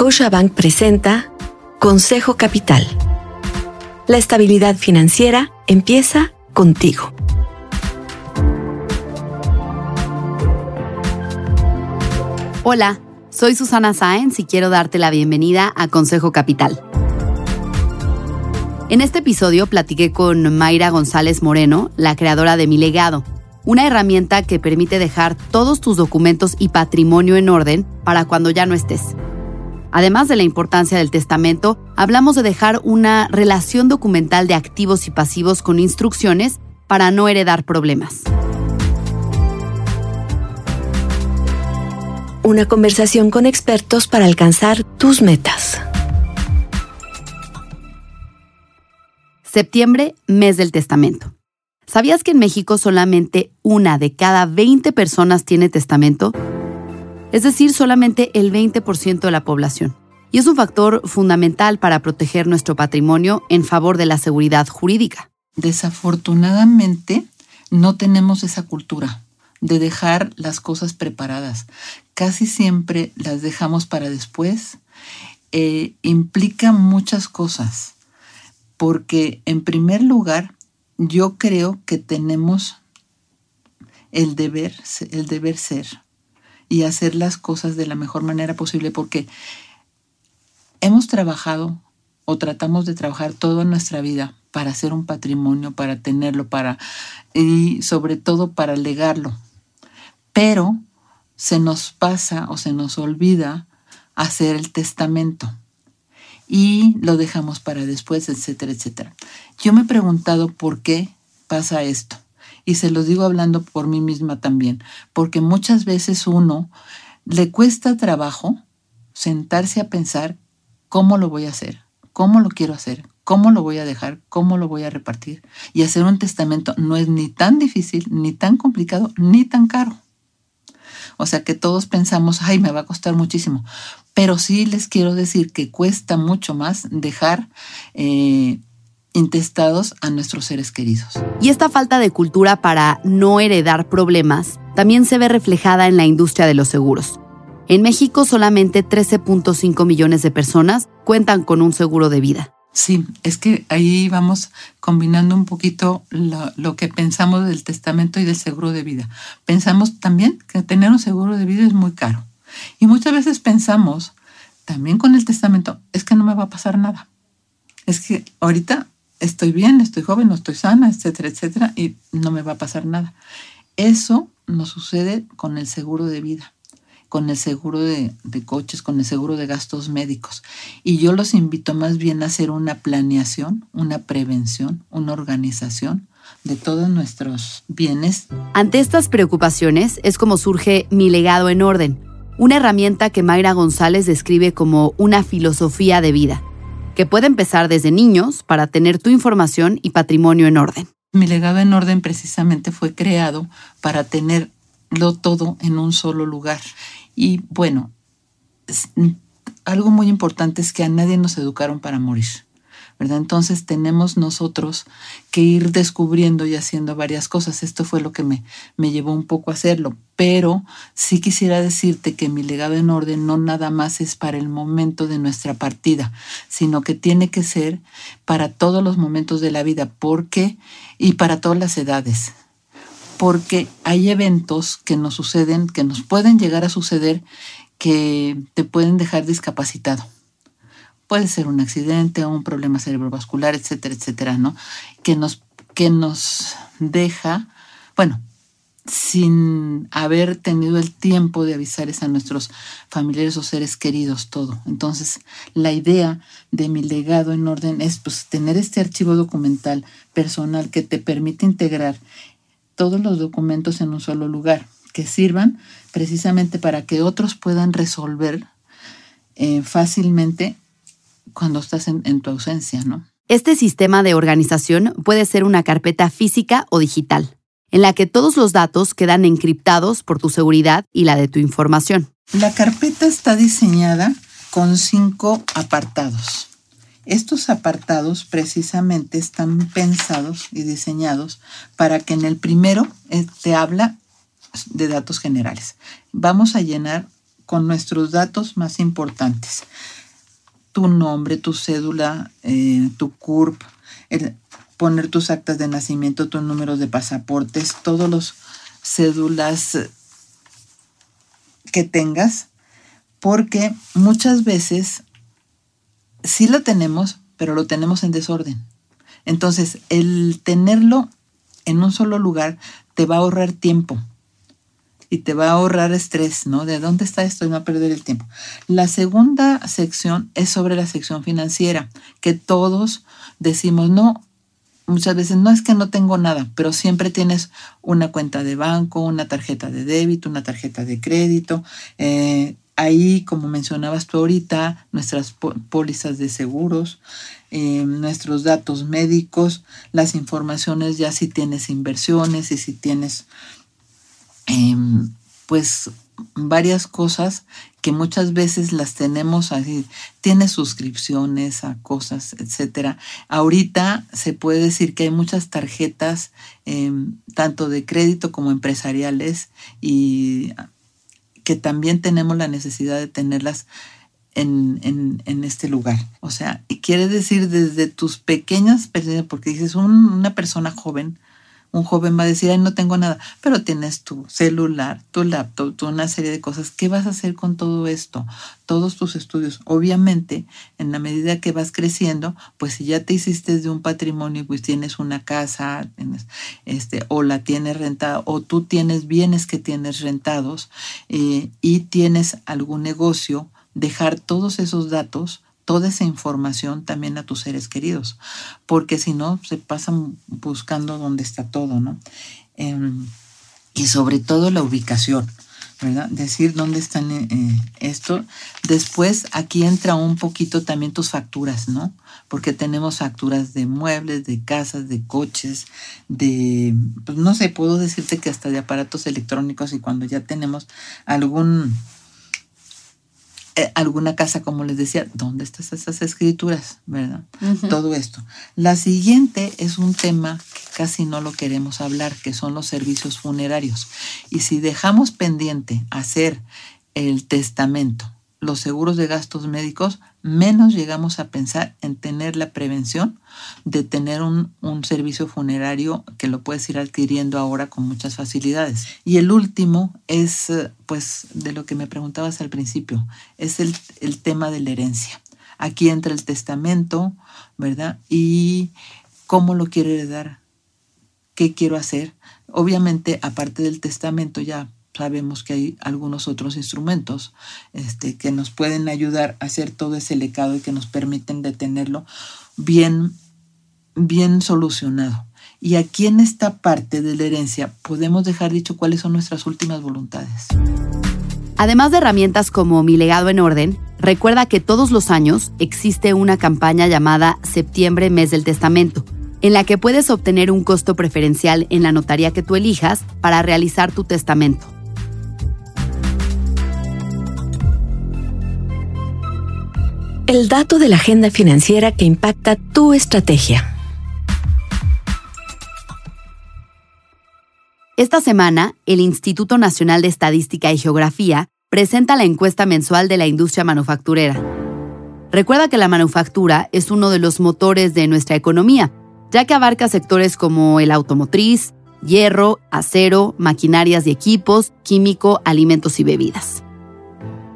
Scotiabank presenta Consejo Capital. La estabilidad financiera empieza contigo. Hola, soy Susana Sáenz y quiero darte la bienvenida a Consejo Capital. En este episodio platiqué con Mayra González Moreno, la creadora de Mi Legado, una herramienta que permite dejar todos tus documentos y patrimonio en orden para cuando ya no estés. Además de la importancia del testamento, hablamos de dejar una relación documental de activos y pasivos con instrucciones para no heredar problemas. Una conversación con expertos para alcanzar tus metas. Septiembre, mes del testamento. ¿Sabías que en México solamente una de cada 20 personas tiene testamento? Es decir, solamente el 20% de la población. Y es un factor fundamental para proteger nuestro patrimonio en favor de la seguridad jurídica. Desafortunadamente, no tenemos esa cultura de dejar las cosas preparadas. Casi siempre las dejamos para después. Eh, implica muchas cosas, porque en primer lugar yo creo que tenemos el deber, el deber ser y hacer las cosas de la mejor manera posible porque hemos trabajado o tratamos de trabajar toda nuestra vida para hacer un patrimonio, para tenerlo, para y sobre todo para legarlo. Pero se nos pasa o se nos olvida hacer el testamento y lo dejamos para después, etcétera, etcétera. Yo me he preguntado por qué pasa esto. Y se lo digo hablando por mí misma también, porque muchas veces uno le cuesta trabajo sentarse a pensar cómo lo voy a hacer, cómo lo quiero hacer, cómo lo voy a dejar, cómo lo voy a repartir. Y hacer un testamento no es ni tan difícil, ni tan complicado, ni tan caro. O sea que todos pensamos, ay, me va a costar muchísimo. Pero sí les quiero decir que cuesta mucho más dejar eh, intestados a nuestros seres queridos. Y esta falta de cultura para no heredar problemas también se ve reflejada en la industria de los seguros. En México solamente 13.5 millones de personas cuentan con un seguro de vida. Sí, es que ahí vamos combinando un poquito lo, que pensamos del testamento y del seguro de vida. Pensamos también que tener un seguro de vida es muy caro. Y muchas veces pensamos, también con el testamento, es que no me va a pasar nada. Es que ahorita estoy bien, estoy joven, no estoy sana, etcétera, etcétera, y no me va a pasar nada. Eso nos sucede con el seguro de vida con el seguro de, coches, con el seguro de gastos médicos. Y yo los invito más bien a hacer una planeación, una prevención, una organización de todos nuestros bienes. Ante estas preocupaciones es como surge Mi legado en orden, una herramienta que Mayra González describe como una filosofía de vida, que puede empezar desde niños para tener tu información y patrimonio en orden. Mi legado en orden precisamente fue creado para tenerlo todo en un solo lugar y bueno, algo muy importante es que a nadie nos educaron para morir. ¿Verdad? Entonces tenemos nosotros que ir descubriendo y haciendo varias cosas. Esto fue lo que me, me llevó un poco a hacerlo. Pero sí quisiera decirte que mi legado en orden no nada más es para el momento de nuestra partida, sino que tiene que ser para todos los momentos de la vida, porque y para todas las edades porque hay eventos que nos suceden, que nos pueden llegar a suceder, que te pueden dejar discapacitado. Puede ser un accidente un problema cerebrovascular, etcétera, etcétera, ¿no? Que nos, que nos deja, bueno, sin haber tenido el tiempo de avisarles a nuestros familiares o seres queridos todo. Entonces, la idea de mi legado en orden es pues, tener este archivo documental personal que te permite integrar todos los documentos en un solo lugar, que sirvan precisamente para que otros puedan resolver eh, fácilmente cuando estás en, en tu ausencia, ¿no? Este sistema de organización puede ser una carpeta física o digital, en la que todos los datos quedan encriptados por tu seguridad y la de tu información. La carpeta está diseñada con cinco apartados. Estos apartados precisamente están pensados y diseñados para que en el primero eh, te habla de datos generales. Vamos a llenar con nuestros datos más importantes. Tu nombre, tu cédula, eh, tu CURP, poner tus actas de nacimiento, tus números de pasaportes, todos los cédulas que tengas, porque muchas veces sí lo tenemos, pero lo tenemos en desorden. Entonces, el tenerlo en un solo lugar te va a ahorrar tiempo y te va a ahorrar estrés, ¿no? ¿De dónde está esto y no perder el tiempo? La segunda sección es sobre la sección financiera, que todos decimos, no, muchas veces no es que no tengo nada, pero siempre tienes una cuenta de banco, una tarjeta de débito, una tarjeta de crédito. Eh, ahí, como mencionabas tú ahorita, nuestras pólizas de seguros, eh, nuestros datos médicos, las informaciones ya si tienes inversiones y si tienes Em, pues varias cosas que muchas veces las tenemos así, tiene suscripciones a cosas, etcétera. Ahorita se puede decir que hay muchas tarjetas, em, tanto de crédito como empresariales, y que también tenemos la necesidad de tenerlas en, en, este lugar. O sea, quiere decir desde tus pequeñas, porque dices, una persona joven un joven va a decir, ay, no tengo nada, pero tienes tu celular, tu laptop, tu una serie de cosas. ¿Qué vas a hacer con todo esto? Todos tus estudios. Obviamente, en la medida que vas creciendo, pues si ya te hiciste de un patrimonio, pues tienes una casa, este, o la tienes rentada, o tú tienes bienes que tienes rentados eh, y tienes algún negocio, dejar todos esos datos toda esa información también a tus seres queridos, porque si no, se pasan buscando dónde está todo, ¿no? Em, y sobre todo la ubicación, ¿verdad? Decir dónde están eh, esto. Después aquí entra un poquito también tus facturas, ¿no? Porque tenemos facturas de muebles, de casas, de coches, de, pues no sé, puedo decirte que hasta de aparatos electrónicos y cuando ya tenemos algún eh, alguna casa, como les decía, ¿dónde están esas escrituras? ¿Verdad? Todo esto. La siguiente es un tema que casi no lo queremos hablar, que son los servicios funerarios. Y si dejamos pendiente hacer el testamento, los seguros de gastos médicos, menos llegamos a pensar en tener la prevención de tener un, servicio funerario que lo puedes ir adquiriendo ahora con muchas facilidades. Y el último es, eh, pues, de lo que me preguntabas al principio, es el, el tema de la herencia. Aquí entra el testamento, ¿verdad? Y cómo lo quiero heredar, qué quiero hacer. Obviamente, aparte del testamento, ya sabemos que hay algunos otros instrumentos este, que nos pueden ayudar a hacer todo ese lecado y que nos permiten detenerlo bien, bien solucionado. Y aquí en esta parte de la herencia podemos dejar dicho cuáles son nuestras últimas voluntades. Además de herramientas como Mi legado en orden, recuerda que todos los años existe una campaña llamada Septiembre Mes del Testamento, en la que puedes obtener un costo preferencial en la notaría que tú elijas para realizar tu testamento. El dato de la agenda financiera que impacta tu estrategia. Esta semana, el Instituto Nacional de Estadística y Geografía presenta la encuesta mensual de la industria manufacturera. Recuerda que la manufactura es uno de los motores de nuestra economía, ya que abarca sectores como el automotriz, hierro, acero, maquinarias y equipos, químico, alimentos y bebidas.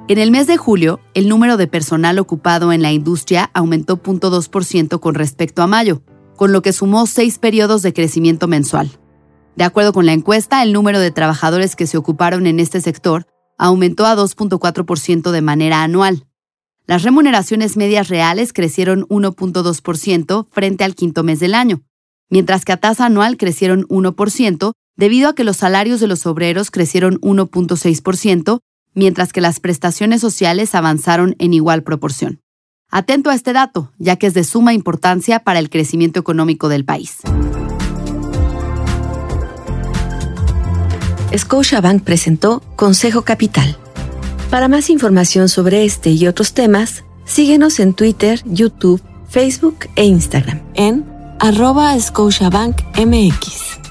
En el mes de julio, el número de personal ocupado en la industria aumentó 0.2% con respecto a mayo, con lo que sumó seis periodos de crecimiento mensual. De acuerdo con la encuesta, el número de trabajadores que se ocuparon en este sector aumentó a 2.4% de manera anual. Las remuneraciones medias reales crecieron 1.2% frente al quinto mes del año, mientras que a tasa anual crecieron 1% debido a que los salarios de los obreros crecieron 1.6% mientras que las prestaciones sociales avanzaron en igual proporción. Atento a este dato, ya que es de suma importancia para el crecimiento económico del país. Scotiabank presentó Consejo Capital. Para más información sobre este y otros temas, síguenos en Twitter, YouTube, Facebook e Instagram en arroba Scotiabank MX.